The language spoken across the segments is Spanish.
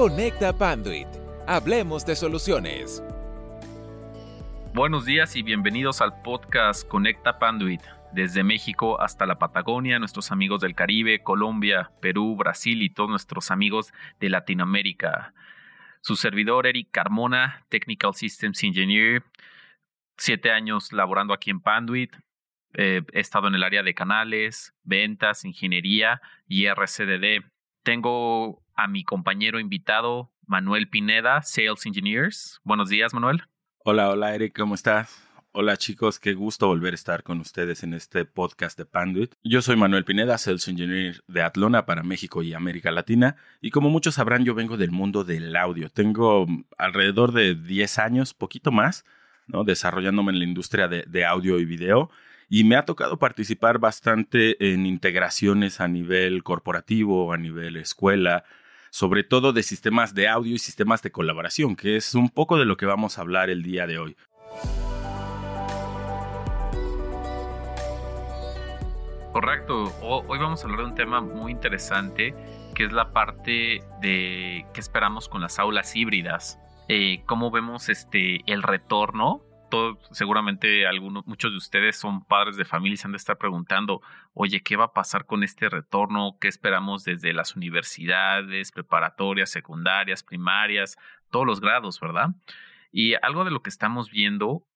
Conecta Panduit. Hablemos de soluciones. Buenos días y bienvenidos al podcast Conecta Panduit. Desde México hasta la Patagonia, nuestros amigos del Caribe, Colombia, Perú, Brasil y todos nuestros amigos de Latinoamérica. Su servidor Eric Carmona, Technical Systems Engineer, siete años laborando aquí en Panduit. Eh, he estado en el área de canales, ventas, ingeniería y RCDD. Tengo a mi compañero invitado, Manuel Pineda, Sales Engineers. Buenos días, Manuel. Hola, hola Eric, ¿cómo estás? Hola chicos, qué gusto volver a estar con ustedes en este podcast de Panduit. Yo soy Manuel Pineda, Sales Engineer de Atlona para México y América Latina. Y como muchos sabrán, yo vengo del mundo del audio. Tengo alrededor de 10 años, poquito más, ¿no? desarrollándome en la industria de, de audio y video y me ha tocado participar bastante en integraciones a nivel corporativo, a nivel escuela, sobre todo de sistemas de audio y sistemas de colaboración, que es un poco de lo que vamos a hablar el día de hoy. Correcto. Hoy vamos a hablar de un tema muy interesante, que es la parte de qué esperamos con las aulas híbridas. Eh, cómo vemos este el retorno seguramente algunos, muchos de ustedes son padres de familia y se han de estar preguntando, oye, ¿qué va a pasar con este retorno? ¿Qué esperamos desde las universidades, preparatorias, secundarias, primarias, todos los grados, verdad? Y algo de lo que estamos viendo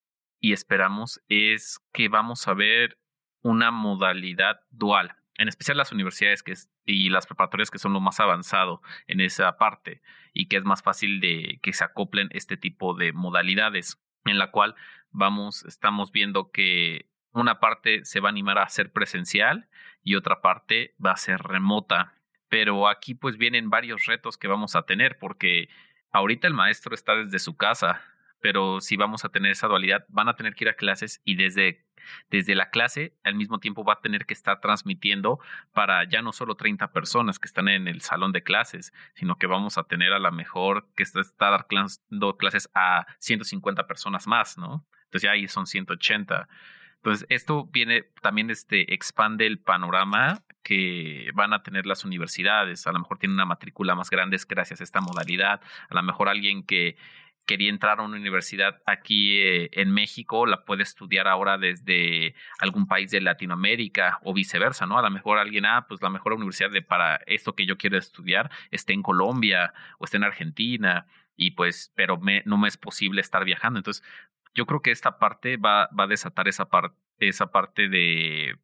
y esperamos es que vamos a ver una modalidad dual, en especial las universidades que y las preparatorias que son lo más avanzado en esa parte y que es más fácil de que se acoplen este tipo de modalidades en la cual vamos, estamos viendo que una parte se va a animar a ser presencial y otra parte va a ser remota. Pero aquí pues vienen varios retos que vamos a tener porque ahorita el maestro está desde su casa, pero si vamos a tener esa dualidad, van a tener que ir a clases y desde, desde la clase al mismo tiempo va a tener que estar transmitiendo para ya no solo 30 personas que están en el salón de clases, sino que vamos a tener a la mejor que está, dando clases a 150 personas más, ¿no? Entonces ya ahí son 180. Entonces, esto viene, también este, expande el panorama que van a tener las universidades. A lo mejor tienen una matrícula más grande gracias a esta modalidad. A lo mejor alguien que quería entrar a una universidad aquí eh, en México, la puede estudiar ahora desde algún país de Latinoamérica o viceversa, ¿no? A lo mejor alguien, ah, pues la mejor universidad de, para esto que yo quiero estudiar esté en Colombia o esté en Argentina y pues, pero me, no me es posible estar viajando. Entonces, yo creo que esta parte va, va a desatar esa, parte esa parte de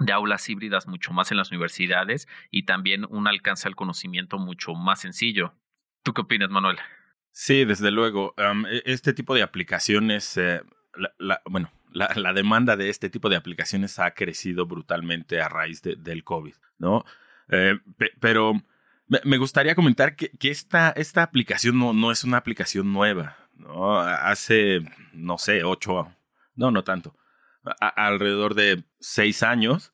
de aulas híbridas mucho más en las universidades y también un alcance al conocimiento mucho más sencillo. ¿Tú qué opinas, Manuel? Sí, desde luego. E, este tipo de aplicaciones, eh, la, bueno, la, la, demanda de este tipo de aplicaciones ha crecido brutalmente a raíz de, del COVID, ¿no? Eh, pero me gustaría comentar que, que esta, esta aplicación no, no es una aplicación nueva, ¿no? Hace, no sé, ocho, no, no tanto, alrededor de seis años,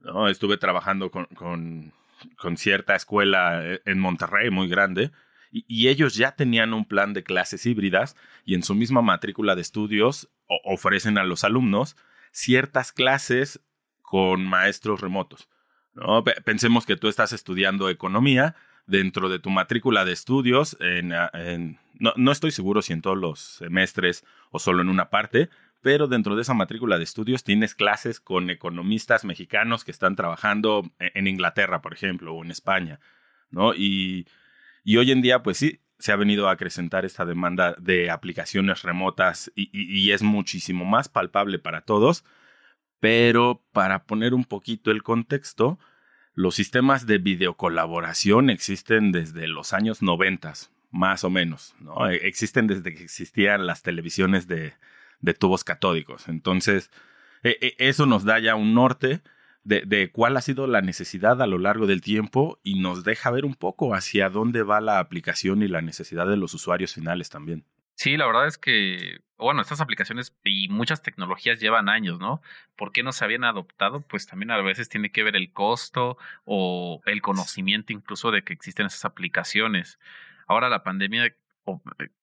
¿no? Estuve trabajando con, con, con cierta escuela eh, en Monterrey muy grande y, ellos ya tenían un plan de clases híbridas y en su misma matrícula de estudios ofrecen a los alumnos ciertas clases con maestros remotos. ¿no? Pensemos que tú estás estudiando economía dentro de tu matrícula de estudios, en, no, no estoy seguro si en todos los semestres o solo en una parte, pero dentro de esa matrícula de estudios tienes clases con economistas mexicanos que están trabajando e, en Inglaterra, por ejemplo, o en España, ¿no? Y y hoy en día, pues sí, se ha venido a acrecentar esta demanda de aplicaciones remotas y, es muchísimo más palpable para todos. Pero para poner un poquito el contexto, los sistemas de videocolaboración existen desde los años 90, más o menos, ¿no? E, existen desde que existían las televisiones de, de tubos catódicos. Entonces, e, e, eso nos da ya un norte de, cuál ha sido la necesidad a lo largo del tiempo y nos deja ver un poco hacia dónde va la aplicación y la necesidad de los usuarios finales también. Sí, la verdad es que, bueno, estas aplicaciones y muchas tecnologías llevan años, ¿no? ¿Por qué no se habían adoptado? Pues también a veces tiene que ver el costo o el conocimiento incluso de que existen esas aplicaciones. Ahora la pandemia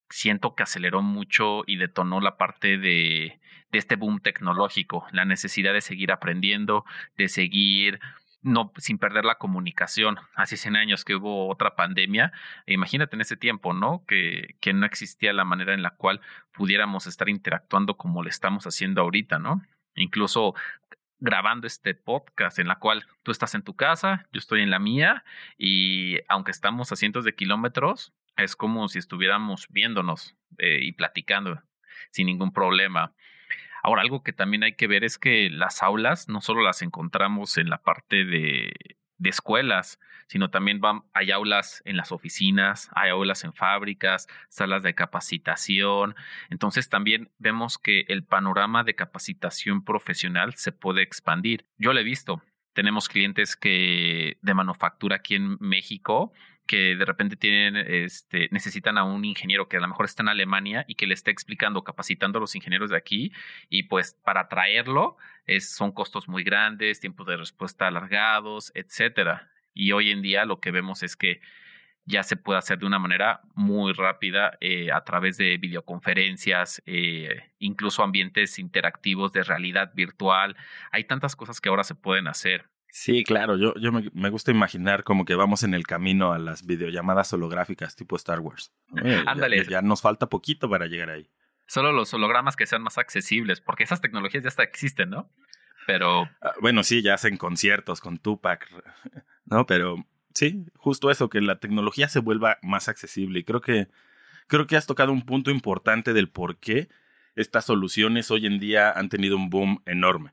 siento que aceleró mucho y detonó la parte de, este boom tecnológico, la necesidad de seguir aprendiendo, de seguir no sin perder la comunicación. Hace 100 años que hubo otra pandemia, imagínate en ese tiempo, ¿no? Que, que no existía la manera en la cual pudiéramos estar interactuando como lo estamos haciendo ahorita, ¿no? Incluso grabando este podcast en la cual tú estás en tu casa, yo estoy en la mía y aunque estamos a cientos de kilómetros, es como si estuviéramos viéndonos eh, y platicando sin ningún problema. Ahora, algo que también hay que ver es que las aulas no solo las encontramos en la parte de, de escuelas, sino también van, hay aulas en las oficinas, hay aulas en fábricas, salas de capacitación. Entonces también vemos que el panorama de capacitación profesional se puede expandir. Yo lo he visto. Tenemos clientes que de manufactura aquí en México que de repente tienen, este, necesitan a un ingeniero que a lo mejor está en Alemania y que le esté explicando, capacitando a los ingenieros de aquí y pues para traerlo es, son costos muy grandes, tiempos de respuesta alargados, etcétera. Y hoy en día lo que vemos es que ya se puede hacer de una manera muy rápida eh, a través de videoconferencias, eh, incluso ambientes interactivos de realidad virtual. Hay tantas cosas que ahora se pueden hacer. Sí, claro, yo, yo me, me, gusta imaginar como que vamos en el camino a las videollamadas holográficas tipo Star Wars. Ándale. Ya, ya, nos falta poquito para llegar ahí. Solo los hologramas que sean más accesibles, porque esas tecnologías ya hasta existen, ¿no? Pero... Ah, bueno, sí, ya hacen conciertos con Tupac, ¿no? Pero sí, justo eso, que la tecnología se vuelva más accesible. Y creo que, creo que has tocado un punto importante del por qué estas soluciones hoy en día han tenido un boom enorme.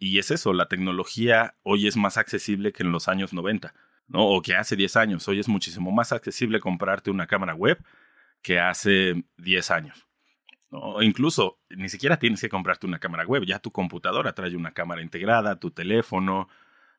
Y, es eso, la tecnología hoy es más accesible que en los años 90, ¿no? O que hace 10 años. Hoy es muchísimo más accesible comprarte una cámara web que hace 10 años. ¿no? Incluso ni siquiera tienes que comprarte una cámara web, ya tu computadora trae una cámara integrada, tu teléfono.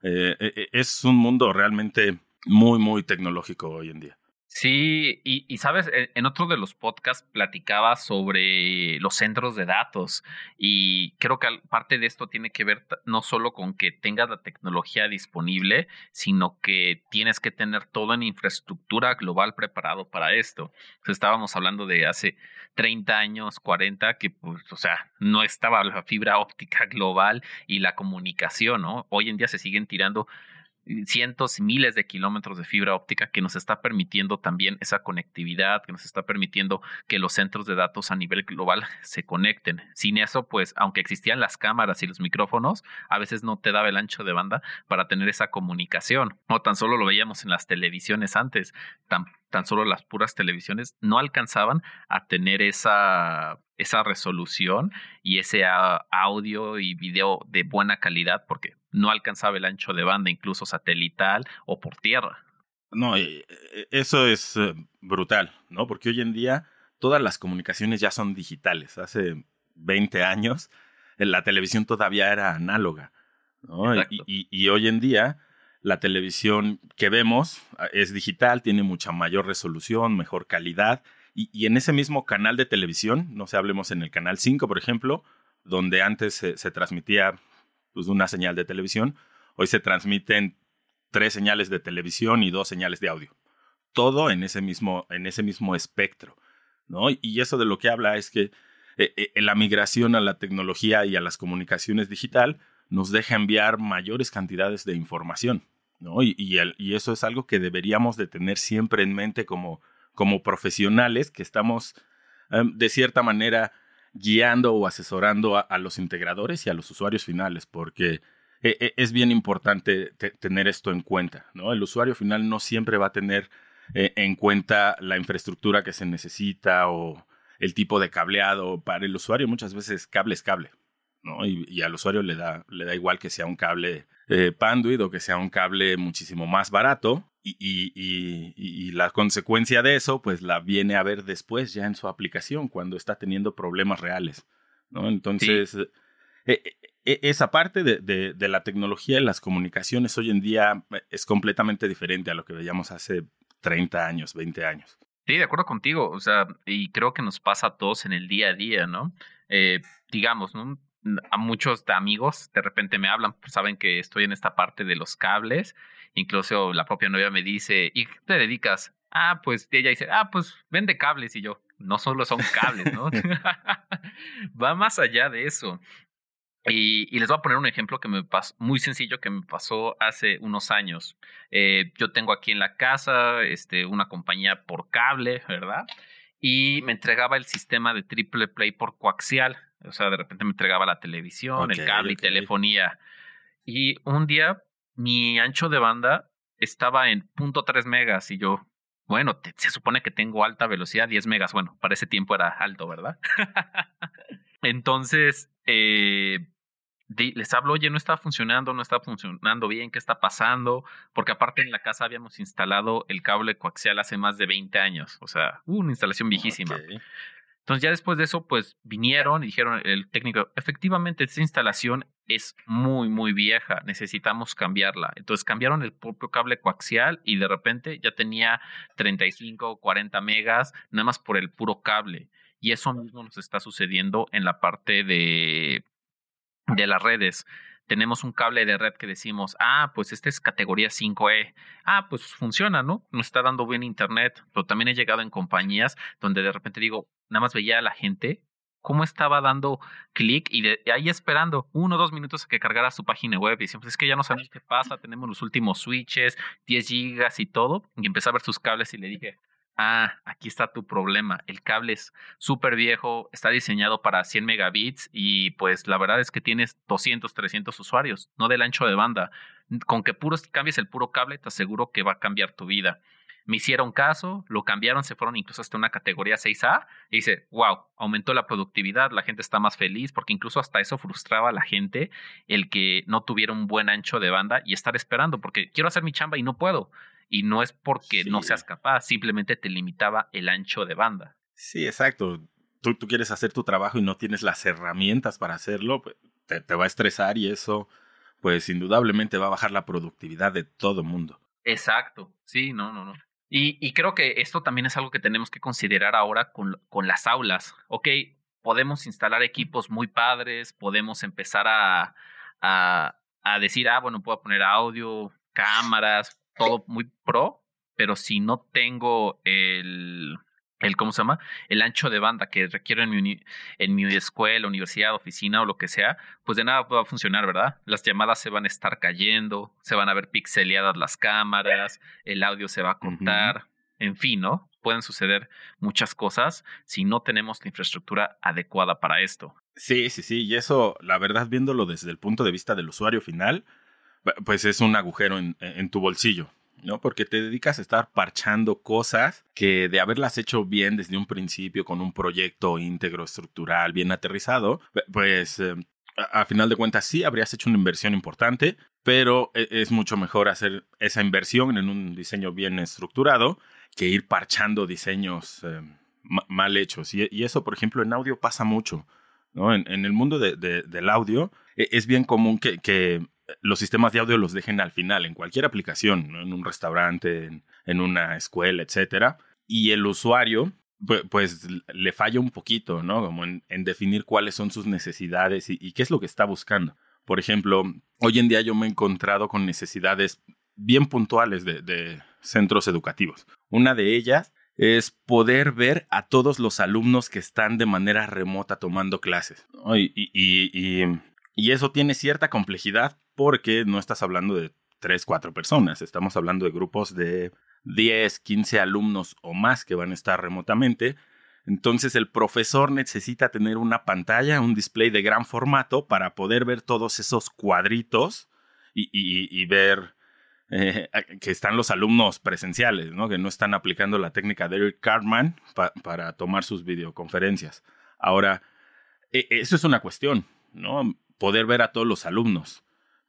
Eh, eh, eh, es un mundo realmente muy, muy tecnológico hoy en día. Sí, y, y, sabes, e, en otro de los podcasts platicaba sobre los centros de datos y creo que parte de esto tiene que ver no solo con que tengas la tecnología disponible, sino que tienes que tener toda una infraestructura global preparado para esto. Estábamos hablando de hace 30 años, 40, que pues, o sea, no estaba la fibra óptica global y la comunicación, ¿no? Hoy en día se siguen tirando cientos y miles de kilómetros de fibra óptica que nos está permitiendo también esa conectividad, que nos está permitiendo que los centros de datos a nivel global se conecten. Sin eso, pues, aunque existían las cámaras y los micrófonos, a veces no te daba el ancho de banda para tener esa comunicación. O tan solo lo veíamos en las televisiones antes, tan solo las puras televisiones no alcanzaban a tener esa esa resolución y ese audio y video de buena calidad porque no alcanzaba el ancho de banda, incluso satelital o por tierra. No, e, e, eso es eh, brutal, ¿no? Porque hoy en día todas las comunicaciones ya son digitales. Hace 20 años la televisión todavía era análoga, ¿no? Y, y, hoy en día la televisión que vemos ah, es digital, tiene mucha mayor resolución, mejor calidad. Y, en ese mismo canal de televisión, no sé, hablemos en el canal 5, por ejemplo, donde antes se, se transmitía pues, una señal de televisión. Hoy se transmiten tres señales de televisión y dos señales de audio. Todo en ese mismo, en ese mismo espectro. ¿no? Y eso de lo que habla es que eh, eh, la migración a la tecnología y a las comunicaciones digital nos deja enviar mayores cantidades de información. ¿No? Y, y, eso es algo que deberíamos de tener siempre en mente como, como profesionales que estamos, em, de cierta manera, guiando o asesorando a, los integradores y a los usuarios finales, porque e, e, es bien importante tener esto en cuenta, ¿no? El usuario final no siempre va a tener eh, en cuenta la infraestructura que se necesita o el tipo de cableado. Para el usuario muchas veces cable es cable, ¿no? Y, al usuario le da, le da igual que sea un cable eh, Panduit o que sea un cable muchísimo más barato y, la consecuencia de eso, pues la viene a ver después ya en su aplicación, cuando está teniendo problemas reales. ¿no? Entonces, e, e, e, esa parte de, de, la tecnología y las comunicaciones hoy en día es completamente diferente a lo que veíamos hace 30 años, 20 años. Sí, de acuerdo contigo. O sea, y creo que nos pasa a todos en el día a día, ¿no? Eh, digamos, ¿no? A muchos amigos de repente me hablan, pues, saben que estoy en esta parte de los cables, incluso la propia novia me dice, ¿y qué te dedicas? Ah, pues ella dice, ah, pues vende cables y yo, no solo son cables, ¿no? Va más allá de eso. Y, les voy a poner un ejemplo que me pasó, muy sencillo que me pasó hace unos años. Eh, yo tengo aquí en la casa este, una compañía por cable, ¿verdad? Y me entregaba el sistema de triple play por coaxial. O sea, de repente me entregaba la televisión, el cable y telefonía. Y un día mi ancho de banda estaba en .3 megas y yo, bueno, se supone que tengo alta velocidad, 10 megas. Bueno, para ese tiempo era alto, ¿verdad? Entonces, eh, les hablo, oye, no está funcionando, no está funcionando bien, ¿qué está pasando? Porque aparte en la casa habíamos instalado el cable coaxial hace más de 20 años, o sea, una instalación viejísima. Entonces ya después de eso, pues vinieron y dijeron el técnico, efectivamente esta instalación es muy, muy vieja, necesitamos cambiarla. Entonces cambiaron el propio cable coaxial y de repente ya tenía 35 o 40 megas, nada más por el puro cable. Y eso mismo nos está sucediendo en la parte de de las redes. Tenemos un cable de red que decimos, ah, pues este es categoría 5E. Ah, pues funciona, ¿no? Nos está dando bien internet. Pero también he llegado en compañías donde de repente digo, nada más veía a la gente cómo estaba dando clic y de ahí esperando uno o dos minutos a que cargara su página web. Y decimos, pues es que ya no sabemos qué pasa, tenemos los últimos switches, 10 gigas y todo. Y empecé a ver sus cables y le dije, Ah, aquí está tu problema. El cable es súper viejo, está diseñado para 100 megabits y pues la verdad es que tienes 200, 300 usuarios, no del ancho de banda. Con que puros cambies el puro cable, te aseguro que va a cambiar tu vida. Me hicieron caso, lo cambiaron, se fueron incluso hasta una categoría 6A y dice, wow, aumentó la productividad, la gente está más feliz porque incluso hasta eso frustraba a la gente el que no tuviera un buen ancho de banda y estar esperando porque quiero hacer mi chamba y no puedo y no es porque no seas capaz, simplemente te limitaba el ancho de banda. Sí, exacto. Tú, tú quieres hacer tu trabajo y no tienes las herramientas para hacerlo, pues, te, te, va a estresar y eso, pues indudablemente va a bajar la productividad de todo el mundo. Exacto, sí, no, no, no. Y, y, creo que esto también es algo que tenemos que considerar ahora con, con las aulas. Ok, podemos instalar equipos muy padres, podemos empezar a, a, a decir, ah, bueno, puedo poner audio, cámaras, todo muy pro, pero si no tengo el, el ¿cómo se llama? El ancho de banda que requiero en mi, en mi escuela, universidad, oficina o lo que sea, pues de nada va a funcionar, ¿verdad? Las llamadas se van a estar cayendo, se van a ver pixeleadas las cámaras, el audio se va a cortar, en fin, ¿no? Pueden suceder muchas cosas si no tenemos la infraestructura adecuada para esto. Sí, sí, sí, y eso, la verdad, viéndolo desde el punto de vista del usuario final, pues es un agujero en, tu bolsillo, ¿no? Porque te dedicas a estar parchando cosas que de haberlas hecho bien desde un principio, con un proyecto íntegro, estructural, bien aterrizado, pues eh, a, final de cuentas sí habrías hecho una inversión importante, pero e, es mucho mejor hacer esa inversión en un diseño bien estructurado que ir parchando diseños eh, mal hechos. Y, eso, por ejemplo, en audio pasa mucho. ¿no? En, el mundo de, del audio e, es bien común que los sistemas de audio los dejen al final, en cualquier aplicación, en un restaurante, en, una escuela, etcétera. Y el usuario, pues, le falla un poquito, ¿no? Como en, definir cuáles son sus necesidades y, qué es lo que está buscando. Por ejemplo, hoy en día yo me he encontrado con necesidades bien puntuales de, centros educativos. Una de ellas es poder ver a todos los alumnos que están de manera remota tomando clases. y, eso tiene cierta complejidad porque no estás hablando de tres, cuatro personas, estamos hablando de grupos de 10, 15 alumnos o más que van a estar remotamente. Entonces el profesor necesita tener una pantalla, un display de gran formato para poder ver todos esos cuadritos y, ver eh, que están los alumnos presenciales, ¿no? que no están aplicando la técnica de Eric Cartman para tomar sus videoconferencias. Ahora, e, eso es una cuestión, ¿no? Poder ver a todos los alumnos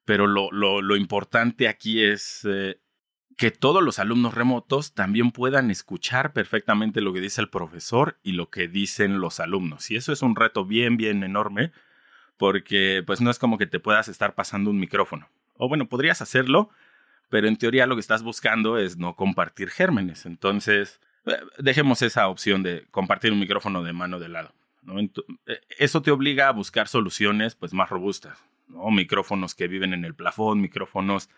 pero lo, lo, importante aquí es eh, que todos los alumnos remotos también puedan escuchar perfectamente lo que dice el profesor y lo que dicen los alumnos. Y eso es un reto bien, bien enorme, porque pues no es como que te puedas estar pasando un micrófono. O bueno, podrías hacerlo, pero en teoría lo que estás buscando es no compartir gérmenes. Entonces, eh, dejemos esa opción de compartir un micrófono de mano de lado. Eh, eso te obliga a buscar soluciones pues más robustas. ¿No? Micrófonos que viven en el plafón, micrófonos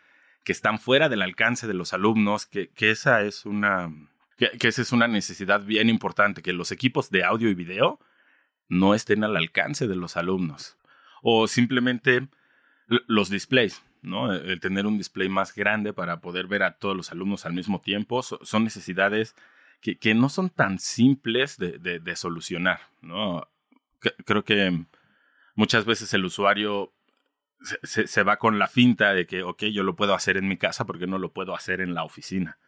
que están fuera del alcance de los alumnos, que, que esa es una que, esa es una necesidad bien importante, que los equipos de audio y video no estén al alcance de los alumnos. o simplemente los displays, ¿no? El tener un display más grande para poder ver a todos los alumnos al mismo tiempo son necesidades que, que, no son tan simples de, de, solucionar, ¿no? creo que muchas veces el usuario se, va con la finta de que, ok, yo lo puedo hacer en mi casa porque no lo puedo hacer en la oficina,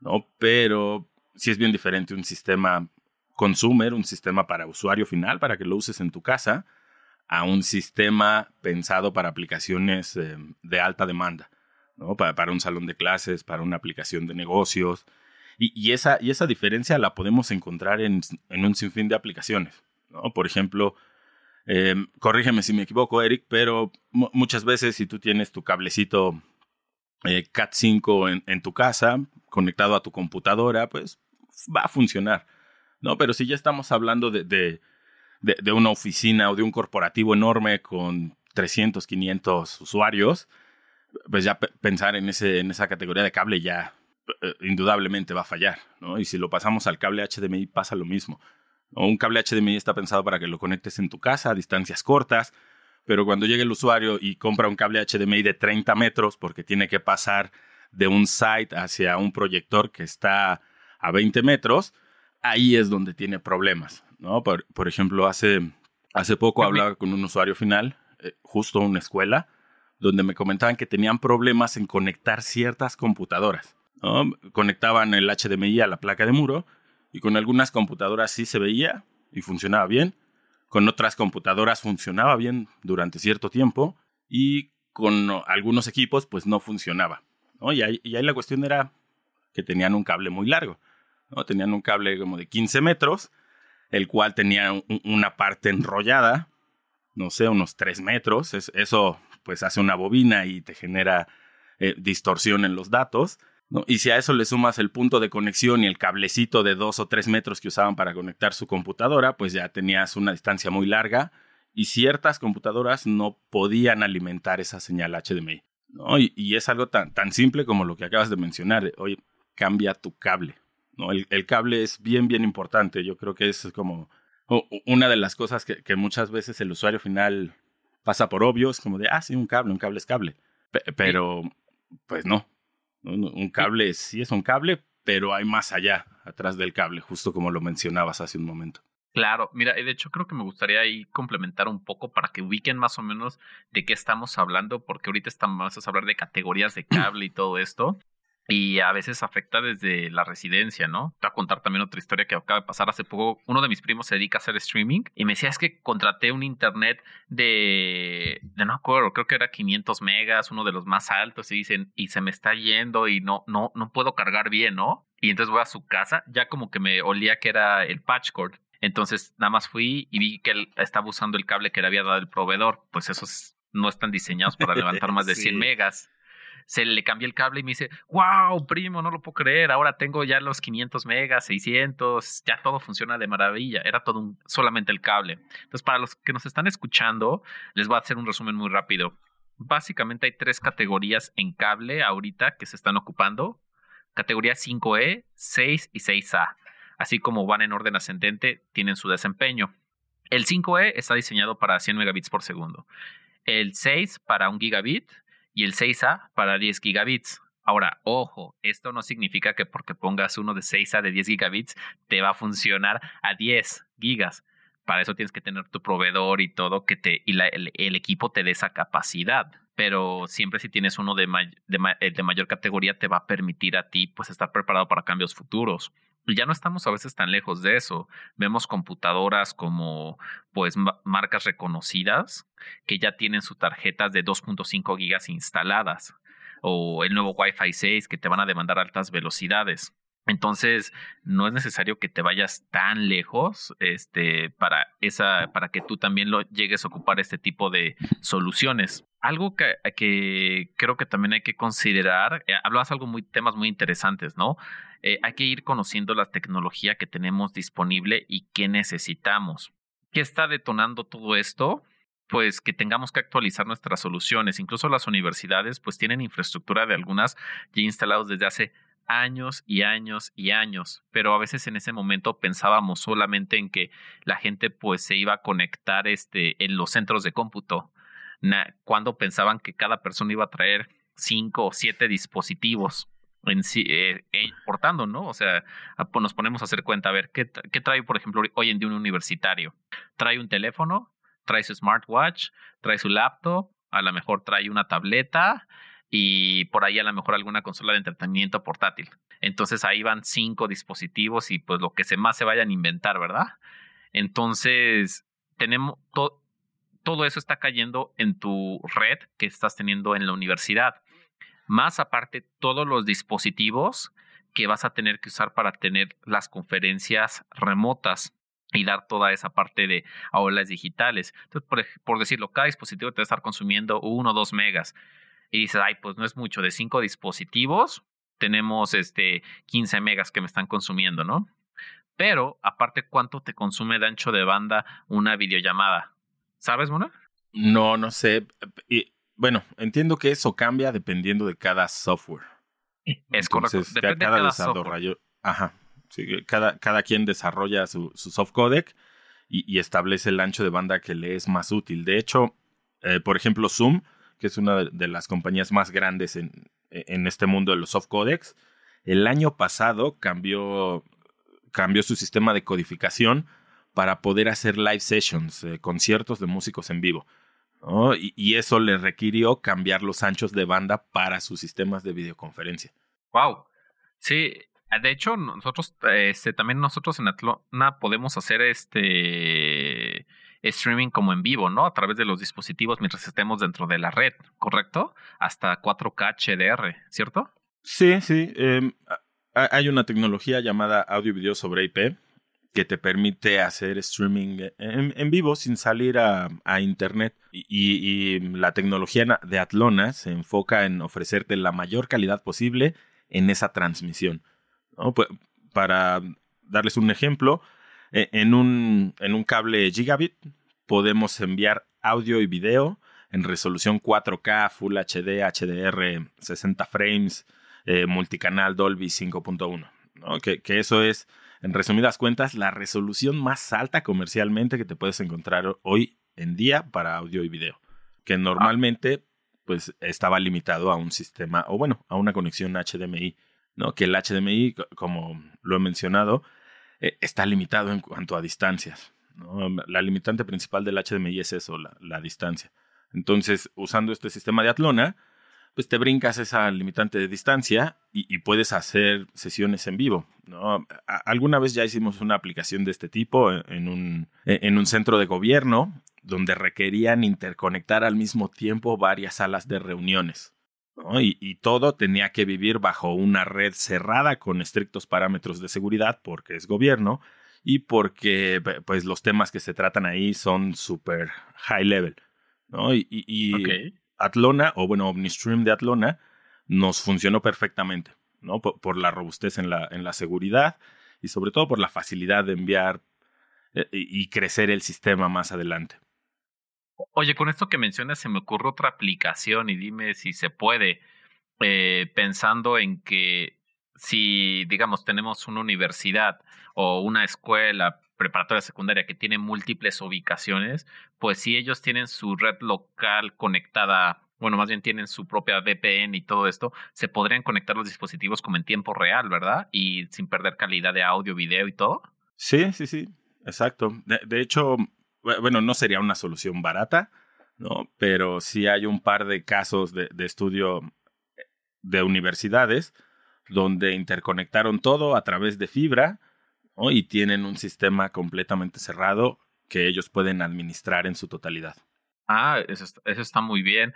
¿no? Pero si es bien diferente un sistema consumer, un sistema para usuario final, para que lo uses en tu casa, a un sistema pensado para aplicaciones eh, de alta demanda, ¿no? Para, para, un salón de clases, para una aplicación de negocios. Y, y, esa, y esa diferencia la podemos encontrar en, en un sinfín de aplicaciones. ¿no? Por ejemplo, eh, corrígeme si me equivoco, Eric, pero muchas veces si tú tienes tu cablecito eh, Cat5 en, en, tu casa, conectado a tu computadora, pues va a funcionar. ¿no? Pero si ya estamos hablando de, de de, una oficina o de un corporativo enorme con 300, 500 usuarios, pues ya pensar en, ese, en esa categoría de cable ya eh, indudablemente va a fallar, ¿no? Y si lo pasamos al cable HDMI pasa lo mismo. Un cable HDMI está pensado para que lo conectes en tu casa a distancias cortas, pero cuando llega el usuario y compra un cable HDMI de 30 metros porque tiene que pasar de un site hacia un proyector que está a 20 metros, ahí es donde tiene problemas. ¿no? Por, por ejemplo, hace, hace poco hablaba con un usuario final, eh, justo una escuela, donde me comentaban que tenían problemas en conectar ciertas computadoras. ¿no? Conectaban el HDMI a la placa de muro y con algunas computadoras sí se veía y funcionaba bien, con otras computadoras funcionaba bien durante cierto tiempo y con algunos equipos pues no funcionaba. Y, ahí, la cuestión era que tenían un cable muy largo. Tenían un cable como de 15 metros el cual tenía una parte enrollada, no sé, unos 3 metros. eso pues hace una bobina y te genera eh, distorsión en los datos. ¿No? Y si a eso le sumas el punto de conexión y el cablecito de 2 o 3 metros que usaban para conectar su computadora, pues ya tenías una distancia muy larga y ciertas computadoras no podían alimentar esa señal HDMI. ¿no? Y, es algo tan, tan simple como lo que acabas de mencionar. Oye, cambia tu cable. ¿no? El, el, cable es bien, bien importante. Yo creo que es como una de las cosas que, que, muchas veces el usuario final pasa por obvio, es como de, ah, sí, un cable, un cable es cable. pero, pues no. Un cable sí es un cable, pero hay más allá, atrás del cable, justo como lo mencionabas hace un momento. Claro, mira, de hecho creo que me gustaría ahí complementar un poco para que ubiquen más o menos de qué estamos hablando, porque ahorita estamos a hablar de categorías de cable y todo esto y a veces afecta desde la residencia, ¿no? Te voy a contar también otra historia que acaba de pasar hace poco. Uno de mis primos se dedica a hacer streaming y me decía, es que contraté un internet de, de no acuerdo, creo que era 500 megas, uno de los más altos, y dicen, y se me está yendo y no, no, no puedo cargar bien, ¿no? Y entonces voy a su casa, ya como que me olía que era el patch cord. Entonces nada más fui y vi que él estaba usando el cable que le había dado el proveedor. Pues esos no están diseñados para levantar más de 100 megas se le cambié el cable y me dice, wow, primo, no lo puedo creer, ahora tengo ya los 500 megas, 600, ya todo funciona de maravilla, era todo un, solamente el cable. Entonces, para los que nos están escuchando, les voy a hacer un resumen muy rápido. Básicamente hay tres categorías en cable ahorita que se están ocupando. Categoría 5E, 6 y 6A. Así como van en orden ascendente, tienen su desempeño. El 5E está diseñado para 100 megabits por segundo. El 6 para 1 gigabit y el 6A para 10 gigabits. Ahora, ojo, esto no significa que porque pongas uno de 6A de 10 gigabits te va a funcionar a 10 gigas. Para eso tienes que tener tu proveedor y todo que te y el, equipo te dé esa capacidad. Pero siempre si tienes uno de, de, de mayor categoría te va a permitir a ti pues estar preparado para cambios futuros. Ya no estamos a veces tan lejos de eso. Vemos computadoras como pues marcas reconocidas que ya tienen sus tarjetas de 2.5 gigas instaladas o el nuevo Wi-Fi 6 que te van a demandar altas velocidades. Entonces, no es necesario que te vayas tan lejos este, para, esa, para que tú también lo llegues a ocupar este tipo de soluciones. Algo que, que creo que también hay que considerar, eh, hablabas algo muy, temas muy interesantes, ¿no? Eh, hay que ir conociendo la tecnología que tenemos disponible y qué necesitamos. ¿Qué está detonando todo esto? Pues que tengamos que actualizar nuestras soluciones. Incluso las universidades pues tienen infraestructura de algunas ya instalados desde hace años y años y años, pero a veces en ese momento pensábamos solamente en que la gente pues se iba a conectar este en los centros de cómputo, cuando pensaban que cada persona iba a traer cinco o siete dispositivos en sí, eh, eh, portando, ¿no? O sea, pues nos ponemos a hacer cuenta, a ver, ¿qué, ¿qué trae, por ejemplo, hoy en día un universitario? Trae un teléfono, trae su smartwatch, trae su laptop, a lo mejor trae una tableta y por ahí a lo mejor alguna consola de entretenimiento portátil. Entonces ahí van cinco dispositivos y pues lo que se más se vayan a inventar, ¿verdad? Entonces, tenemos todo eso está cayendo en tu red que estás teniendo en la universidad. Más aparte, todos los dispositivos que vas a tener que usar para tener las conferencias remotas y dar toda esa parte de aulas digitales. Entonces, por, por decirlo, cada dispositivo te va a estar consumiendo uno o dos megas y dices, ay, pues no es mucho, de cinco dispositivos tenemos este 15 megas que me están consumiendo, ¿no? Pero aparte, ¿cuánto te consume de ancho de banda una videollamada? ¿Sabes, Mona? No, no sé. Y, bueno, entiendo que eso cambia dependiendo de cada software. Es correcto. Depende cada, de cada desarrollo. Ajá. cada, cada quien desarrolla su, su soft codec y, y, establece el ancho de banda que le es más útil. De hecho, eh, por ejemplo, Zoom que es una de las compañías más grandes en, en este mundo de los soft codecs, el año pasado cambió, cambió su sistema de codificación para poder hacer live sessions, eh, conciertos de músicos en vivo. Y, y, eso le requirió cambiar los anchos de banda para sus sistemas de videoconferencia. Wow. Sí, de hecho, nosotros, este, también nosotros en Atlona podemos hacer este streaming como en vivo, ¿no? A través de los dispositivos mientras estemos dentro de la red, ¿correcto? Hasta 4K HDR, ¿cierto? Sí, sí. Em, hay una tecnología llamada audio video sobre IP que te permite hacer streaming en, vivo sin salir a, Internet. Y, la tecnología de Atlona se enfoca en ofrecerte la mayor calidad posible en esa transmisión. Para darles un ejemplo, e, en un, en un cable gigabit podemos enviar audio y video en resolución 4K, Full HD, HDR, 60 frames, eh, multicanal Dolby 5.1. ¿no? Que, que, eso es, en resumidas cuentas, la resolución más alta comercialmente que te puedes encontrar hoy en día para audio y video. Que normalmente pues estaba limitado a un sistema, o bueno, a una conexión HDMI. ¿no? Que el HDMI, como lo he mencionado, eh, está limitado en cuanto a distancias. La limitante principal del HDMI es eso, la, distancia. Entonces, usando este sistema de Atlona, pues te brincas esa limitante de distancia y, puedes hacer sesiones en vivo. ¿no? alguna vez ya hicimos una aplicación de este tipo en un, en un centro de gobierno donde requerían interconectar al mismo tiempo varias salas de reuniones. Y, y, todo tenía que vivir bajo una red cerrada con estrictos parámetros de seguridad porque es gobierno y porque pues los temas que se tratan ahí son súper high level. ¿no? Y, y, Atlona, o bueno, OmniStream de Atlona, nos funcionó perfectamente, ¿no? Por, la robustez en la, en la seguridad y sobre todo por la facilidad de enviar eh, y crecer el sistema más adelante. Oye, con esto que mencionas se me ocurre otra aplicación y dime si se puede, eh, pensando en que si, digamos, tenemos una universidad o una escuela preparatoria secundaria que tiene múltiples ubicaciones, pues si ellos tienen su red local conectada, bueno, más bien tienen su propia VPN y todo esto, se podrían conectar los dispositivos como en tiempo real, ¿verdad? Y sin perder calidad de audio, video y todo. Sí, sí, sí, exacto. de hecho, bueno, no sería una solución barata, ¿no? Pero sí hay un par de casos de, estudio eh, de universidades donde interconectaron todo a través de fibra y tienen un sistema completamente cerrado que ellos pueden administrar en su totalidad. Ah, eso eso está muy bien.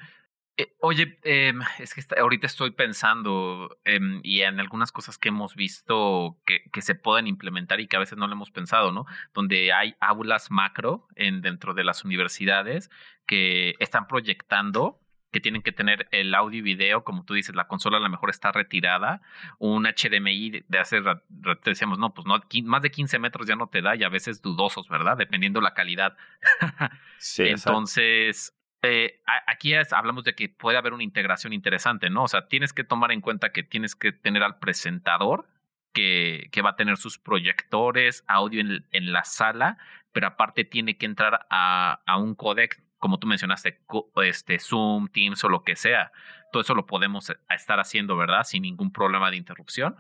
Eh, oye, eh, es que ahorita estoy pensando em, y en algunas cosas que hemos visto que, que, se pueden implementar y que a veces no lo hemos pensado, ¿no? Donde hay aulas macro en, dentro de las universidades que están proyectando que tienen que tener el audio y video, como tú dices, la consola a lo mejor está retirada, un HDMI de hace decíamos, no, pues no, más de 15 metros ya no te da y a veces dudosos, ¿verdad? Dependiendo la calidad. sí, Entonces, eh, aquí hablamos de que puede haber una integración interesante, ¿no? O sea, tienes que tomar en cuenta que tienes que tener al presentador que, que va a tener sus proyectores, audio en, en, la sala, pero aparte tiene que entrar a, a un codec, como tú mencionaste, este, Zoom, Teams o lo que sea. Todo eso lo podemos eh, estar haciendo, ¿verdad? Sin ningún problema de interrupción.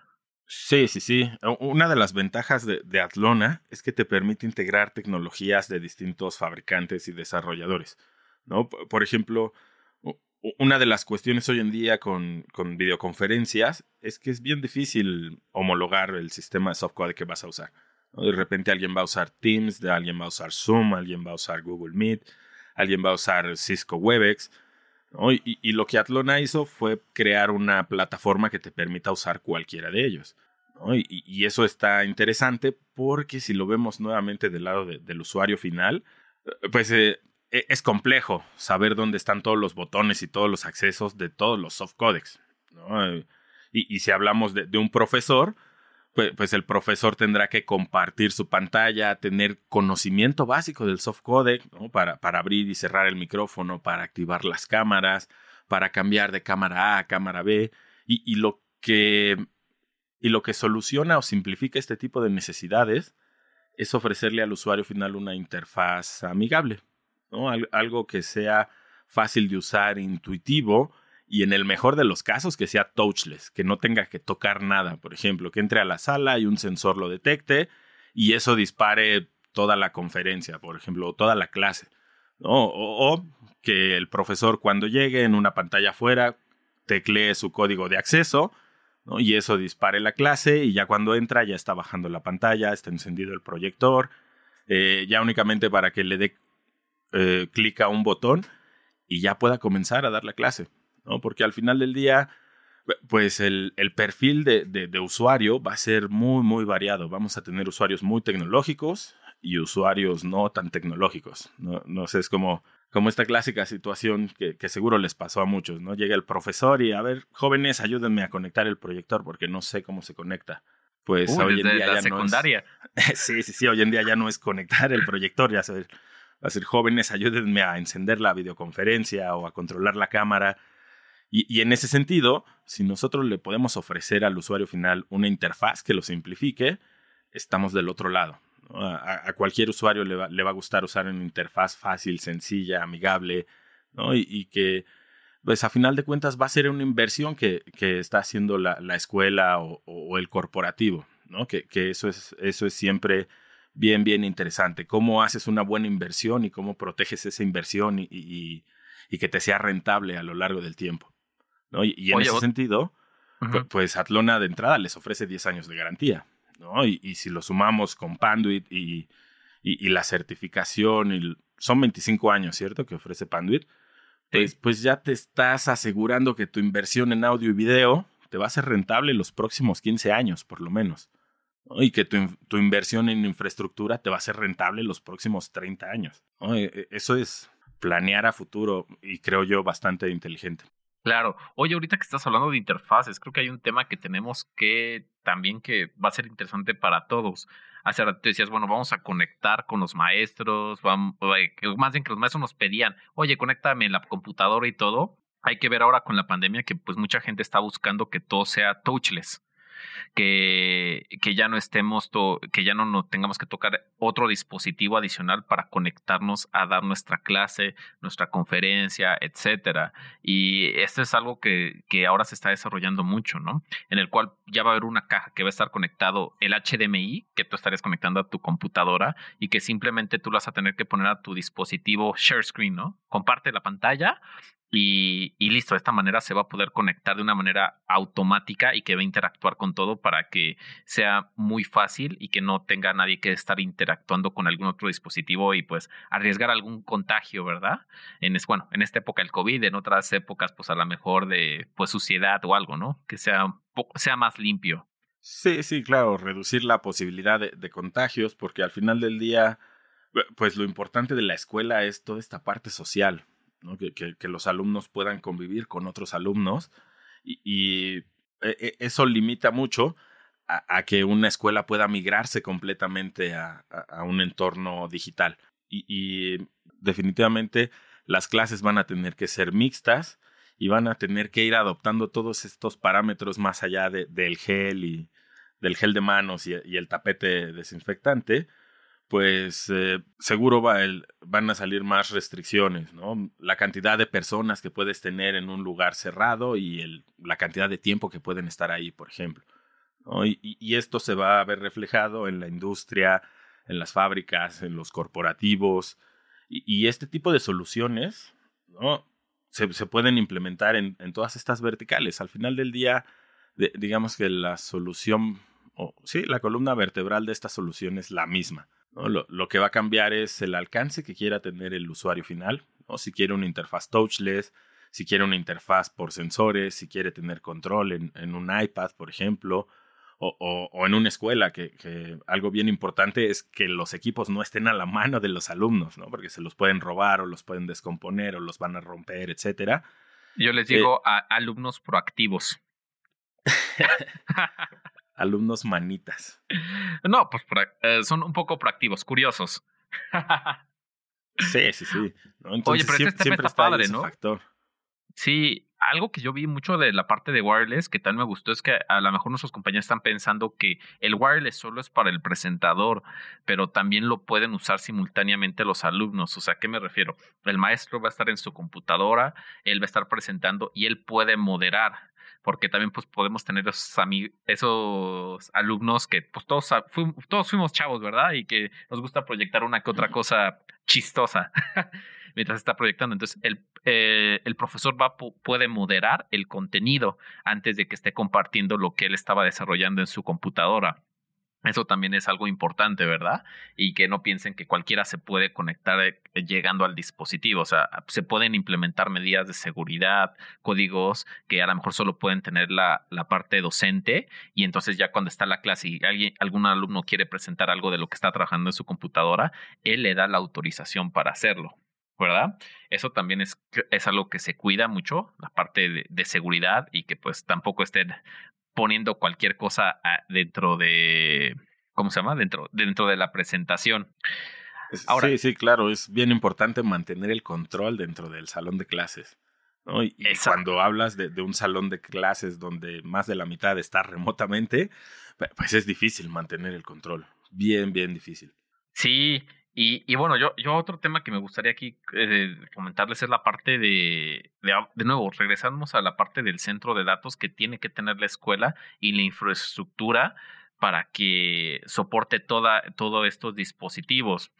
Sí, sí, sí. Una de las ventajas de, Atlona es que te permite integrar tecnologías de distintos fabricantes y desarrolladores. ¿no? Por ejemplo, una de las cuestiones hoy en día con, con videoconferencias es que es bien difícil homologar el sistema de software que vas a usar. De repente alguien va a usar Teams, alguien va a usar Zoom, alguien va a usar Google Meet, alguien va a usar Cisco Webex. Y, lo que Atlona hizo fue crear una plataforma que te permita usar cualquiera de ellos. Y, eso está interesante porque si lo vemos nuevamente del lado del usuario final, pues eh, e, es complejo saber dónde están todos los botones y todos los accesos de todos los soft codecs. Y, si hablamos de un profesor, pues, el profesor tendrá que compartir su pantalla, tener conocimiento básico del soft codec para, para abrir y cerrar el micrófono, para activar las cámaras, para cambiar de cámara A a cámara B. Y, y, lo que, y lo que soluciona o simplifica este tipo de necesidades es ofrecerle al usuario final una interfaz amigable, algo que sea fácil de usar, intuitivo y en el mejor de los casos que sea touchless, que no tenga que tocar nada, por ejemplo, que entre a la sala y un sensor lo detecte y eso dispare toda la conferencia, por ejemplo, toda la clase. O, que el profesor cuando llegue en una pantalla afuera teclee su código de acceso y eso dispare la clase y ya cuando entra ya está bajando la pantalla, está encendido el proyector, eh, ya únicamente para que le dé eh, clica un botón y ya pueda comenzar a dar la clase, ¿no? Porque al final del día, pues el, el perfil de, de, usuario va a ser muy, muy variado. Vamos a tener usuarios muy tecnológicos y usuarios no tan tecnológicos. No, no sé, es como, como esta clásica situación que, que, seguro les pasó a muchos, ¿no? Llega el profesor y, a ver, jóvenes, ayúdenme a conectar el proyector porque no sé cómo se conecta. Pues hoy en día ya secundaria. no es... sí, sí, sí, hoy en día ya no es conectar el proyector, ya sabes a ser jóvenes, ayúdenme a encender la videoconferencia o a controlar la cámara. Y, en ese sentido, si nosotros le podemos ofrecer al usuario final una interfaz que lo simplifique, estamos del otro lado. A, cualquier usuario le va, a gustar usar una interfaz fácil, sencilla, amigable, ¿no? y, que, pues a final de cuentas va a ser una inversión que, está haciendo la, la escuela o, el corporativo, ¿no? Que, eso, es, eso es siempre bien, bien interesante. Cómo haces una buena inversión y cómo proteges esa inversión y que te sea rentable a lo largo del tiempo. ¿No? Y, en ese sentido, pues Atlona de entrada les ofrece 10 años de garantía. ¿no? Y, y si lo sumamos con Panduit y, y, la certificación, y son 25 años, ¿cierto? Que ofrece Panduit. Pues, pues ya te estás asegurando que tu inversión en audio y video te va a ser rentable los próximos 15 años, por lo menos y que tu, tu, inversión en infraestructura te va a ser rentable los próximos 30 años. E, e, eso es planear a futuro y creo yo bastante inteligente. Claro. Oye, ahorita que estás hablando de interfaces, creo que hay un tema que tenemos que también que va a ser interesante para todos. Hace rato decías, bueno, vamos a conectar con los maestros, vamos, más bien que los maestros nos pedían, oye, conéctame en la computadora y todo. Hay que ver ahora con la pandemia que pues mucha gente está buscando que todo sea touchless que, que ya no estemos, que ya no nos tengamos que tocar otro dispositivo adicional para conectarnos a dar nuestra clase, nuestra conferencia, etcétera. Y esto es algo que, que ahora se está desarrollando mucho, ¿no? En el cual ya va a haber una caja que va a estar conectado el HDMI, que tú estarías conectando a tu computadora y que simplemente tú vas a tener que poner a tu dispositivo share screen, ¿no? Comparte la pantalla y, listo, de esta manera se va a poder conectar de una manera automática y que va a interactuar con todo para que sea muy fácil y que no tenga nadie que estar interactuando con algún otro dispositivo y pues arriesgar algún contagio, ¿verdad? En es, bueno, en esta época el COVID, en otras épocas pues a lo mejor de pues suciedad o algo, ¿no? Que sea, sea más limpio. Sí, sí, claro, reducir la posibilidad de, de contagios porque al final del día pues lo importante de la escuela es toda esta parte social que, los alumnos puedan convivir con otros alumnos y, e, e, eso limita mucho a, que una escuela pueda migrarse completamente a, un entorno digital. Y, definitivamente las clases van a tener que ser mixtas y van a tener que ir adoptando todos estos parámetros más allá del gel y del gel de manos y, el tapete desinfectante, pues eh, seguro va van a salir más restricciones, ¿no? La cantidad de personas que puedes tener en un lugar cerrado y el, la cantidad de tiempo que pueden estar ahí, por ejemplo. Y, esto se va a ver reflejado en la industria, en las fábricas, en los corporativos. Y, este tipo de soluciones, ¿no? se, se pueden implementar en, en, todas estas verticales. Al final del día, digamos que la solución, o sí, la columna vertebral de esta solución es la misma. ¿No? Lo, lo, que va a cambiar es el alcance que quiera tener el usuario final. ¿no? Si quiere una interfaz touchless, si quiere una interfaz por sensores, si quiere tener control en, en un iPad, por ejemplo, o, o, en una escuela, que, que, algo bien importante es que los equipos no estén a la mano de los alumnos, ¿no? Porque se los pueden robar o los pueden descomponer o los van a romper, etcétera. Yo les digo eh, a alumnos proactivos. alumnos manitas. No, pues eh, son un poco proactivos, curiosos. sí, sí, sí. Oye, pero este siempre, está padre, ¿no? Factor. Sí, algo que yo vi mucho de la parte de wireless que tal me gustó es que a lo mejor nuestros compañeros están pensando que el wireless solo es para el presentador, pero también lo pueden usar simultáneamente los alumnos. O sea, ¿a qué me refiero? El maestro va a estar en su computadora, él va a estar presentando y él puede moderar porque también pues podemos tener esos, esos alumnos que pues todos, todos fuimos chavos, ¿verdad? Y que nos gusta proyectar una que otra cosa chistosa. mientras está proyectando. Entonces, el, eh, el profesor va, puede moderar el contenido antes de que esté compartiendo lo que él estaba desarrollando en su computadora. Eso también es algo importante, ¿verdad? Y que no piensen que cualquiera se puede conectar eh, llegando al dispositivo. O sea, se pueden implementar medidas de seguridad, códigos que a lo mejor solo pueden tener la, la parte docente. Y entonces ya cuando está la clase y alguien, algún alumno quiere presentar algo de lo que está trabajando en su computadora, él le da la autorización para hacerlo. ¿verdad? Eso también es, es algo que se cuida mucho, la parte de, seguridad y que pues tampoco estén poniendo cualquier cosa ah, dentro de, ¿cómo se llama? Dentro, dentro de la presentación. Ahora, sí, sí, claro, es bien importante mantener el control dentro del salón de clases. ¿no? Y, cuando hablas de, de, un salón de clases donde más de la mitad está remotamente, pues es difícil mantener el control. Bien, bien difícil. Sí, y, y, bueno, yo, yo otro tema que me gustaría aquí eh, comentarles es la parte de, de, de, nuevo, regresamos a la parte del centro de datos que tiene que tener la escuela y la infraestructura para que soporte toda, todos estos dispositivos.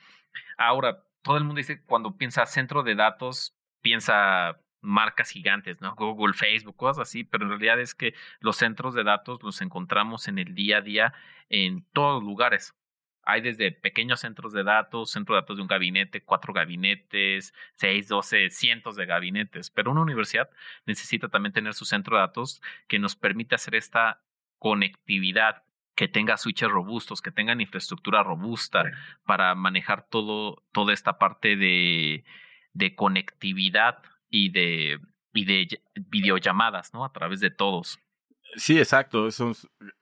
Ahora, todo el mundo dice, cuando piensa centro de datos, piensa marcas gigantes, ¿no? Google, Facebook, cosas así, pero en realidad es que los centros de datos los encontramos en el día a día en todos lugares. Hay desde pequeños centros de datos, centro de datos de un gabinete, cuatro gabinetes, seis, doce, cientos de gabinetes. Pero una universidad necesita también tener su centro de datos que nos permite hacer esta conectividad, que tenga switches robustos, que tengan infraestructura robusta para manejar todo, toda esta parte de, de conectividad y de, y de videollamadas, ¿no? A través de todos. Sí, exacto. Eso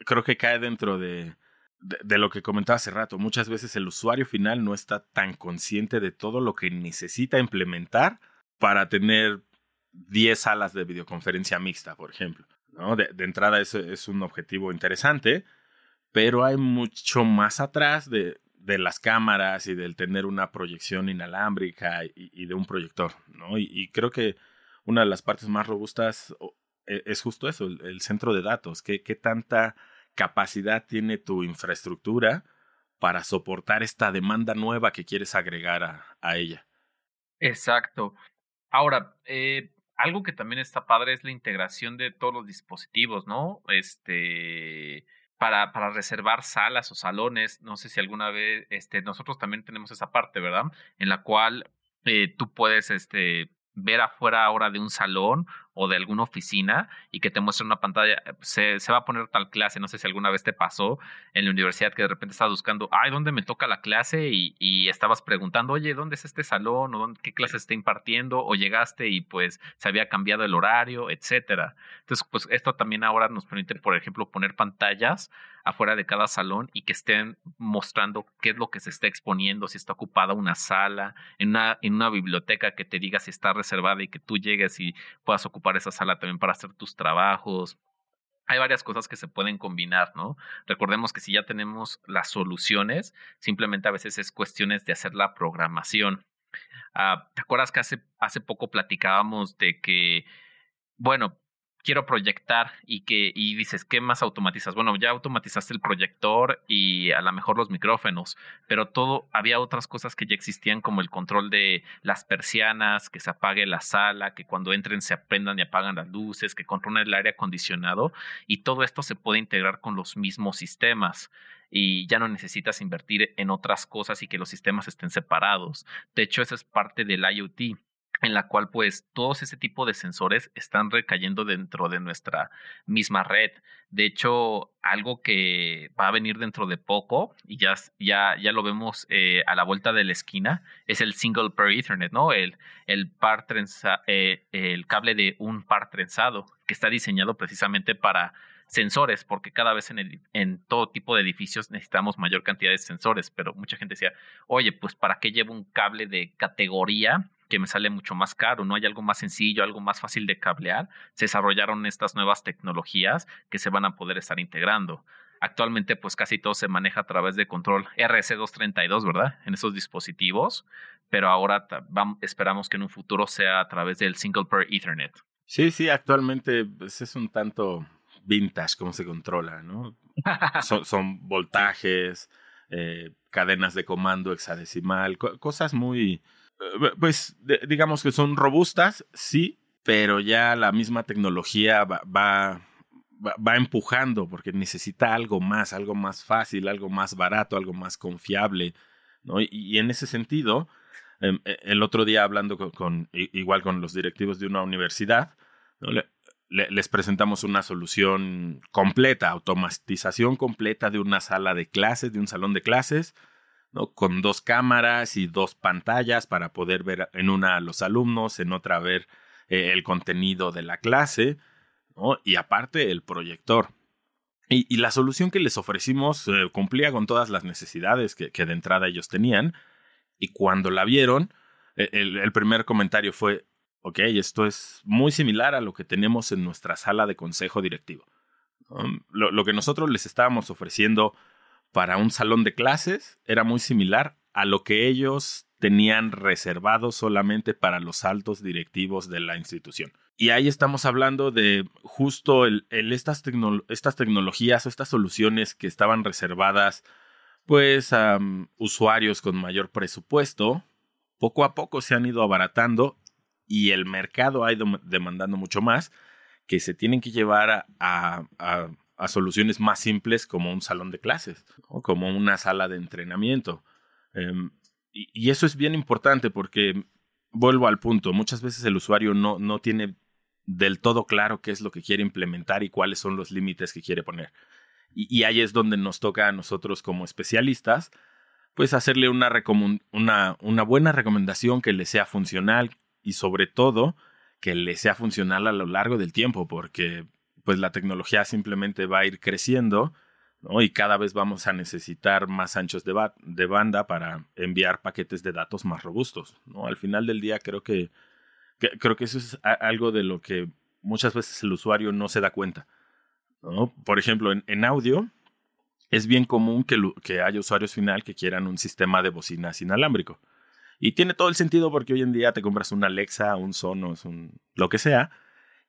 creo que cae dentro de, de, lo que comentaba hace rato, muchas veces el usuario final no está tan consciente de todo lo que necesita implementar para tener 10 salas de videoconferencia mixta, por ejemplo. ¿no? De, entrada es, es un objetivo interesante, pero hay mucho más atrás de, de las cámaras y del tener una proyección inalámbrica y, de un proyector. ¿no? Y, creo que una de las partes más robustas e, es justo eso, el, el centro de datos. ¿Qué, qué tanta capacidad tiene tu infraestructura para soportar esta demanda nueva que quieres agregar a, ella. Exacto. Ahora, eh, algo que también está padre es la integración de todos los dispositivos, ¿no? Este, para, para reservar salas o salones, no sé si alguna vez, este, nosotros también tenemos esa parte, ¿verdad? En la cual eh, tú puedes, este, ver afuera ahora de un salón o de alguna oficina y que te muestra una pantalla, se, se, va a poner tal clase, no sé si alguna vez te pasó en la universidad que de repente estabas buscando, ay, ¿dónde me toca la clase? Y, y estabas preguntando, oye, ¿dónde es este salón? ¿O dónde, qué clase está impartiendo? O llegaste y pues se había cambiado el horario, etcétera. Entonces, pues esto también ahora nos permite, por ejemplo, poner pantallas afuera de cada salón y que estén mostrando qué es lo que se está exponiendo, si está ocupada una sala, en una, en una biblioteca que te diga si está reservada y que tú llegues y puedas ocupar esa sala también para hacer tus trabajos. Hay varias cosas que se pueden combinar, ¿no? Recordemos que si ya tenemos las soluciones, simplemente a veces es cuestiones de hacer la programación. Ah, ¿Te acuerdas que hace, hace poco platicábamos de que, bueno, quiero proyectar y que y dices, ¿qué más automatizas? Bueno, ya automatizaste el proyector y a lo mejor los micrófonos, pero todo había otras cosas que ya existían como el control de las persianas, que se apague la sala, que cuando entren se aprendan y apagan las luces, que controlen el aire acondicionado y todo esto se puede integrar con los mismos sistemas y ya no necesitas invertir en otras cosas y que los sistemas estén separados. De hecho, esa es parte del IoT en la cual pues todos ese tipo de sensores están recayendo dentro de nuestra misma red. De hecho, algo que va a venir dentro de poco y ya, ya, ya lo vemos eh, a la vuelta de la esquina es el single pair Ethernet, ¿no? El, el, par trenza, eh, el cable de un par trenzado que está diseñado precisamente para sensores, porque cada vez en, el, en todo tipo de edificios necesitamos mayor cantidad de sensores, pero mucha gente decía, oye, pues ¿para qué llevo un cable de categoría que me sale mucho más caro, no hay algo más sencillo, algo más fácil de cablear, se desarrollaron estas nuevas tecnologías que se van a poder estar integrando. Actualmente, pues casi todo se maneja a través de control RC232, ¿verdad? En esos dispositivos, pero ahora esperamos que en un futuro sea a través del Single Pair Ethernet. Sí, sí, actualmente pues, es un tanto vintage cómo se controla, ¿no? son, voltajes, eh, cadenas de comando hexadecimal, cosas muy, eh, pues digamos que son robustas, sí, pero ya la misma tecnología va, va, va, empujando porque necesita algo más, algo más fácil, algo más barato, algo más confiable, ¿no? Y, en ese sentido, em, e, el otro día hablando con, igual con los directivos de una universidad, les presentamos una solución completa, automatización completa de una sala de clases, de un salón de clases, con dos cámaras y dos pantallas para poder ver en una a los alumnos, en otra ver eh, el contenido de la clase, y aparte el proyector. Y, la solución que les ofrecimos eh, cumplía con todas las necesidades que, de entrada ellos tenían. Y cuando la vieron, e, el, primer comentario fue, ok, esto es muy similar a lo que tenemos en nuestra sala de consejo directivo. lo, que nosotros les estábamos ofreciendo para un salón de clases era muy similar a lo que ellos tenían reservado solamente para los altos directivos de la institución. Y ahí estamos hablando de justo estas, tecnologías o estas soluciones que estaban reservadas pues a usuarios con mayor presupuesto, poco a poco se han ido abaratando y el mercado ha ido demandando mucho más que se tienen que llevar a soluciones más simples como un salón de clases o como una sala de entrenamiento. Em, y, eso es bien importante porque, vuelvo al punto, muchas veces el usuario no, no tiene del todo claro qué es lo que quiere implementar y cuáles son los límites que quiere poner. Y, ahí es donde nos toca a nosotros como especialistas, pues hacerle una, una buena recomendación que le sea funcional y sobre todo que le sea funcional a lo largo del tiempo, porque pues la tecnología simplemente va a ir creciendo, ¿no? Y cada vez vamos a necesitar más anchos de, de, banda para enviar paquetes de datos más robustos, ¿no? Al final del día creo que, creo que eso es algo de lo que muchas veces el usuario no se da cuenta, ¿no? Por ejemplo, en, audio es bien común que, que haya usuarios final que quieran un sistema de bocinas inalámbrico. Y tiene todo el sentido porque hoy en día te compras un Alexa, un Sonos, un lo que sea,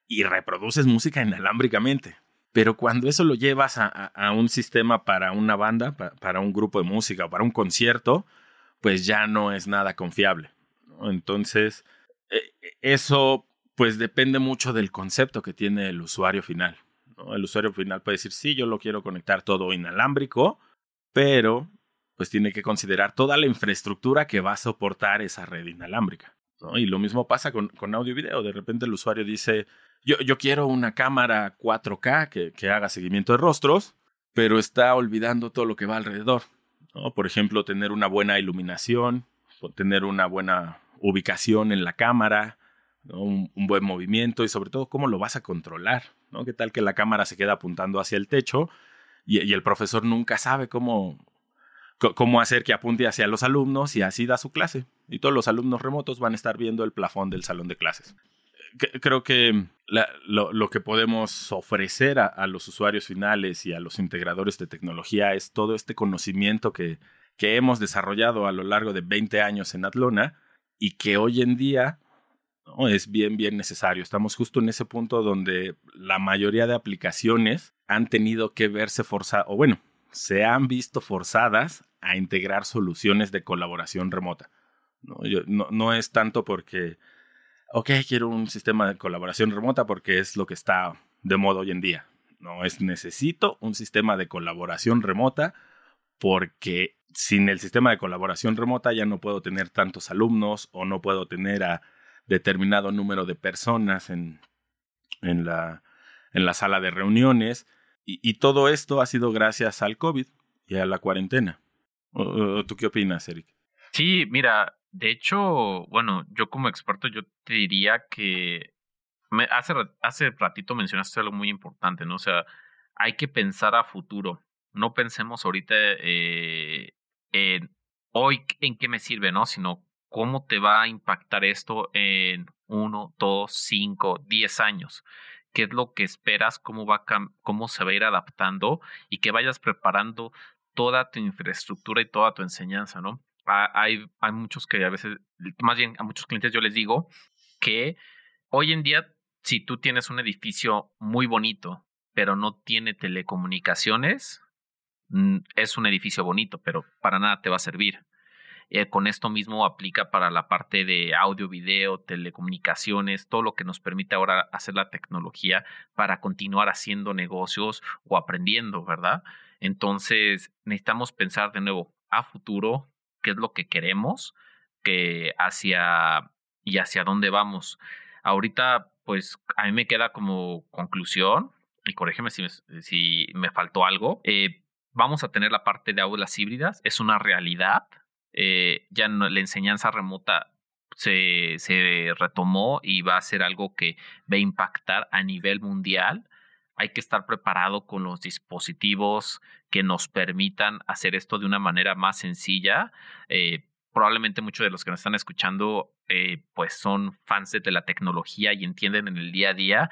y reproduces música inalámbricamente. Pero cuando eso lo llevas a, un sistema para una banda, para un grupo de música o para un concierto, pues ya no es nada confiable. Entonces, e, e, eso pues depende mucho del concepto que tiene el usuario final. El usuario final puede decir, sí, yo lo quiero conectar todo inalámbrico, pero pues tiene que considerar toda la infraestructura que va a soportar esa red inalámbrica. Y lo mismo pasa con, con audio y video. De repente el usuario dice, yo, quiero una cámara 4K que, haga seguimiento de rostros, pero está olvidando todo lo que va alrededor. Por ejemplo, tener una buena iluminación, tener una buena ubicación en la cámara, un, buen movimiento y sobre todo cómo lo vas a controlar. ¿Qué tal que la cámara se queda apuntando hacia el techo y, y el profesor nunca sabe cómo, cómo hacer que apunte hacia los alumnos y así da su clase? Y todos los alumnos remotos van a estar viendo el plafón del salón de clases creo que lo, lo, que podemos ofrecer a, a, los usuarios finales y a los integradores de tecnología es todo este conocimiento que, que hemos desarrollado a lo largo de 20 años en Atlona y que hoy en día ¿no? es bien, bien necesario. Estamos justo en ese punto donde la mayoría de aplicaciones han tenido que verse forzadas, o bueno, se han visto forzadas a integrar soluciones de colaboración remota. No, no, no es tanto porque ok, quiero un sistema de colaboración remota porque es lo que está de moda hoy en día. No es necesito un sistema de colaboración remota porque sin el sistema de colaboración remota ya no puedo tener tantos alumnos o no puedo tener a determinado número de personas en, en, la, en la sala de reuniones. Y, y, todo esto ha sido gracias al COVID y a la cuarentena. ¿Tú qué opinas, Eric? Sí, mira, de hecho, bueno, yo como experto, yo te diría que me, hace, hace ratito mencionaste algo muy importante, ¿no? O sea, hay que pensar a futuro. No pensemos ahorita eh, en hoy en qué me sirve, ¿no? Sino cómo te va a impactar esto en uno, dos, cinco, diez años. ¿Qué es lo que esperas? ¿Cómo, va cómo se va a ir adaptando? Y que vayas preparando toda tu infraestructura y toda tu enseñanza, ¿no? Hay, muchos que a veces, más bien a muchos clientes yo les digo que hoy en día, si tú tienes un edificio muy bonito, pero no tiene telecomunicaciones, mm, es un edificio bonito, pero para nada te va a servir. Eh, con esto mismo aplica para la parte de audio, video, telecomunicaciones, todo lo que nos permite ahora hacer la tecnología para continuar haciendo negocios o aprendiendo, ¿verdad? Entonces, necesitamos pensar de nuevo a futuro, qué es lo que queremos, que hacia y hacia dónde vamos. Ahorita, pues a mí me queda como conclusión, y corrígeme si me, si me faltó algo, eh, vamos a tener la parte de aulas híbridas, es una realidad, eh, ya no, la enseñanza remota se, se retomó y va a ser algo que va a impactar a nivel mundial hay que estar preparado con los dispositivos que nos permitan hacer esto de una manera más sencilla. Eh, probablemente muchos de los que nos están escuchando eh, pues son fans de la tecnología y entienden en el día a día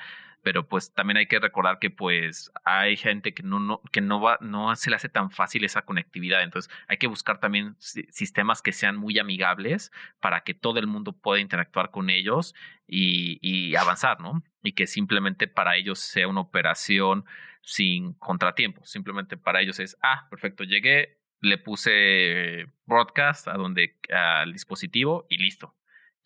pero pues también hay que recordar que pues hay gente que no, no, que no, va, no se le hace tan fácil esa conectividad, entonces hay que buscar también sistemas que sean muy amigables para que todo el mundo pueda interactuar con ellos y, avanzar, ¿no? Y que simplemente para ellos sea una operación sin contratiempos, simplemente para ellos es, ah, perfecto, llegué, le puse broadcast a donde al dispositivo y listo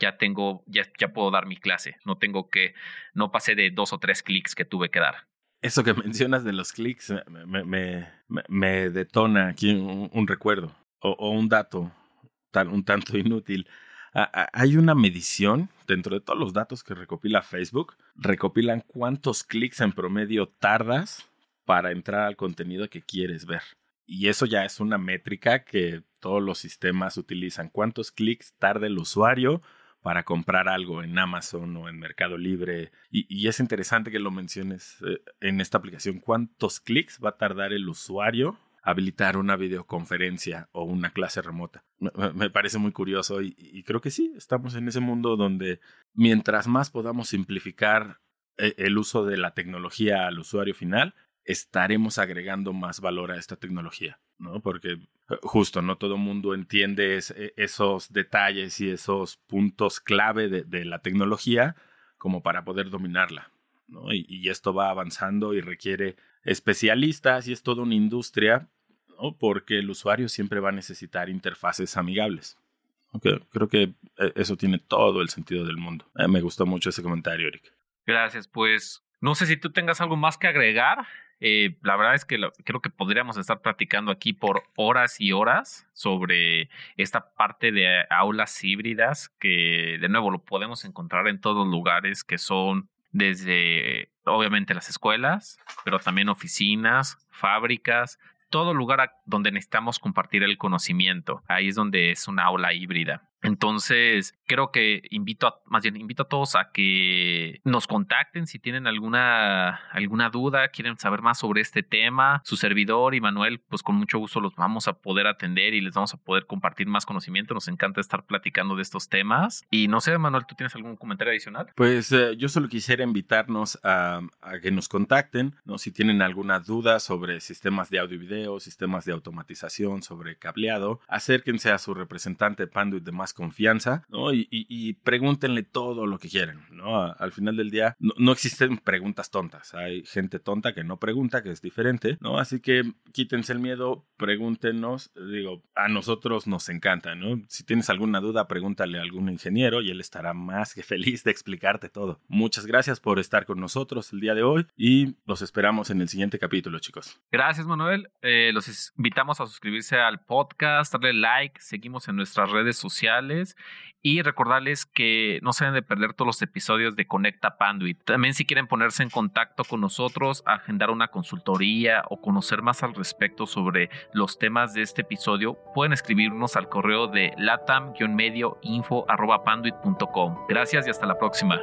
ya tengo, ya, ya puedo dar mi clase. No tengo que, no pasé de dos o tres clics que tuve que dar. Eso que mencionas de los clics me, me, me, detona aquí un, recuerdo o, un dato tal, un tanto inútil. hay una medición dentro de todos los datos que recopila Facebook, recopilan cuántos clics en promedio tardas para entrar al contenido que quieres ver. Y eso ya es una métrica que todos los sistemas utilizan. ¿Cuántos clics tarda el usuario para comprar algo en Amazon o en Mercado Libre. Y, es interesante que lo menciones eh, en esta aplicación. ¿Cuántos clics va a tardar el usuario habilitar una videoconferencia o una clase remota? Me, parece muy curioso y, y, creo que sí, estamos en ese mundo donde mientras más podamos simplificar eh, el uso de la tecnología al usuario final, estaremos agregando más valor a esta tecnología. ¿No? Porque eh, justo no todo el mundo entiende es, e, esos detalles y esos puntos clave de, de, la tecnología como para poder dominarla, ¿no? Y, y, esto va avanzando y requiere especialistas y es toda una industria, ¿no? Porque el usuario siempre va a necesitar interfaces amigables. Okay. Creo que eh, eso tiene todo el sentido del mundo. Eh, me gustó mucho ese comentario, Eric. Gracias, pues no sé si tú tengas algo más que agregar. Eh, la verdad es que creo que podríamos estar platicando aquí por horas y horas sobre esta parte de aulas híbridas que de nuevo lo podemos encontrar en todos lugares que son desde obviamente las escuelas, pero también oficinas, fábricas, todo lugar donde necesitamos compartir el conocimiento. Ahí es donde es una aula híbrida. Entonces, creo que invito a, más bien, invito a todos a que nos contacten si tienen alguna, alguna duda, quieren saber más sobre este tema. Su servidor y Manuel, pues con mucho gusto los vamos a poder atender y les vamos a poder compartir más conocimiento. Nos encanta estar platicando de estos temas. Y no sé, Manuel, ¿tú tienes algún comentario adicional? Pues eh, yo solo quisiera invitarnos a, que nos contacten, ¿no? Si tienen alguna duda sobre sistemas de audio y video, sistemas de automatización, sobre cableado, acérquense a su representante Panduit de confianza, ¿no? Y, pregúntenle todo lo que quieran, al final del día no, existen preguntas tontas, hay gente tonta que no pregunta, que es diferente, ¿no? Así que quítense el miedo, pregúntenos, digo, a nosotros nos encanta, ¿no? Si tienes alguna duda, pregúntale a algún ingeniero y él estará más que feliz de explicarte todo. Muchas gracias por estar con nosotros el día de hoy y los esperamos en el siguiente capítulo, chicos. Gracias, Manuel. Eh, los invitamos a suscribirse al podcast, darle like, seguimos en nuestras redes sociales y recordarles que no se deben de perder todos los episodios de Conecta Panduit. También si quieren ponerse en contacto con nosotros, agendar una consultoría o conocer más al respecto sobre los temas de este episodio, pueden escribirnos al correo de latam-medio Gracias y hasta la próxima.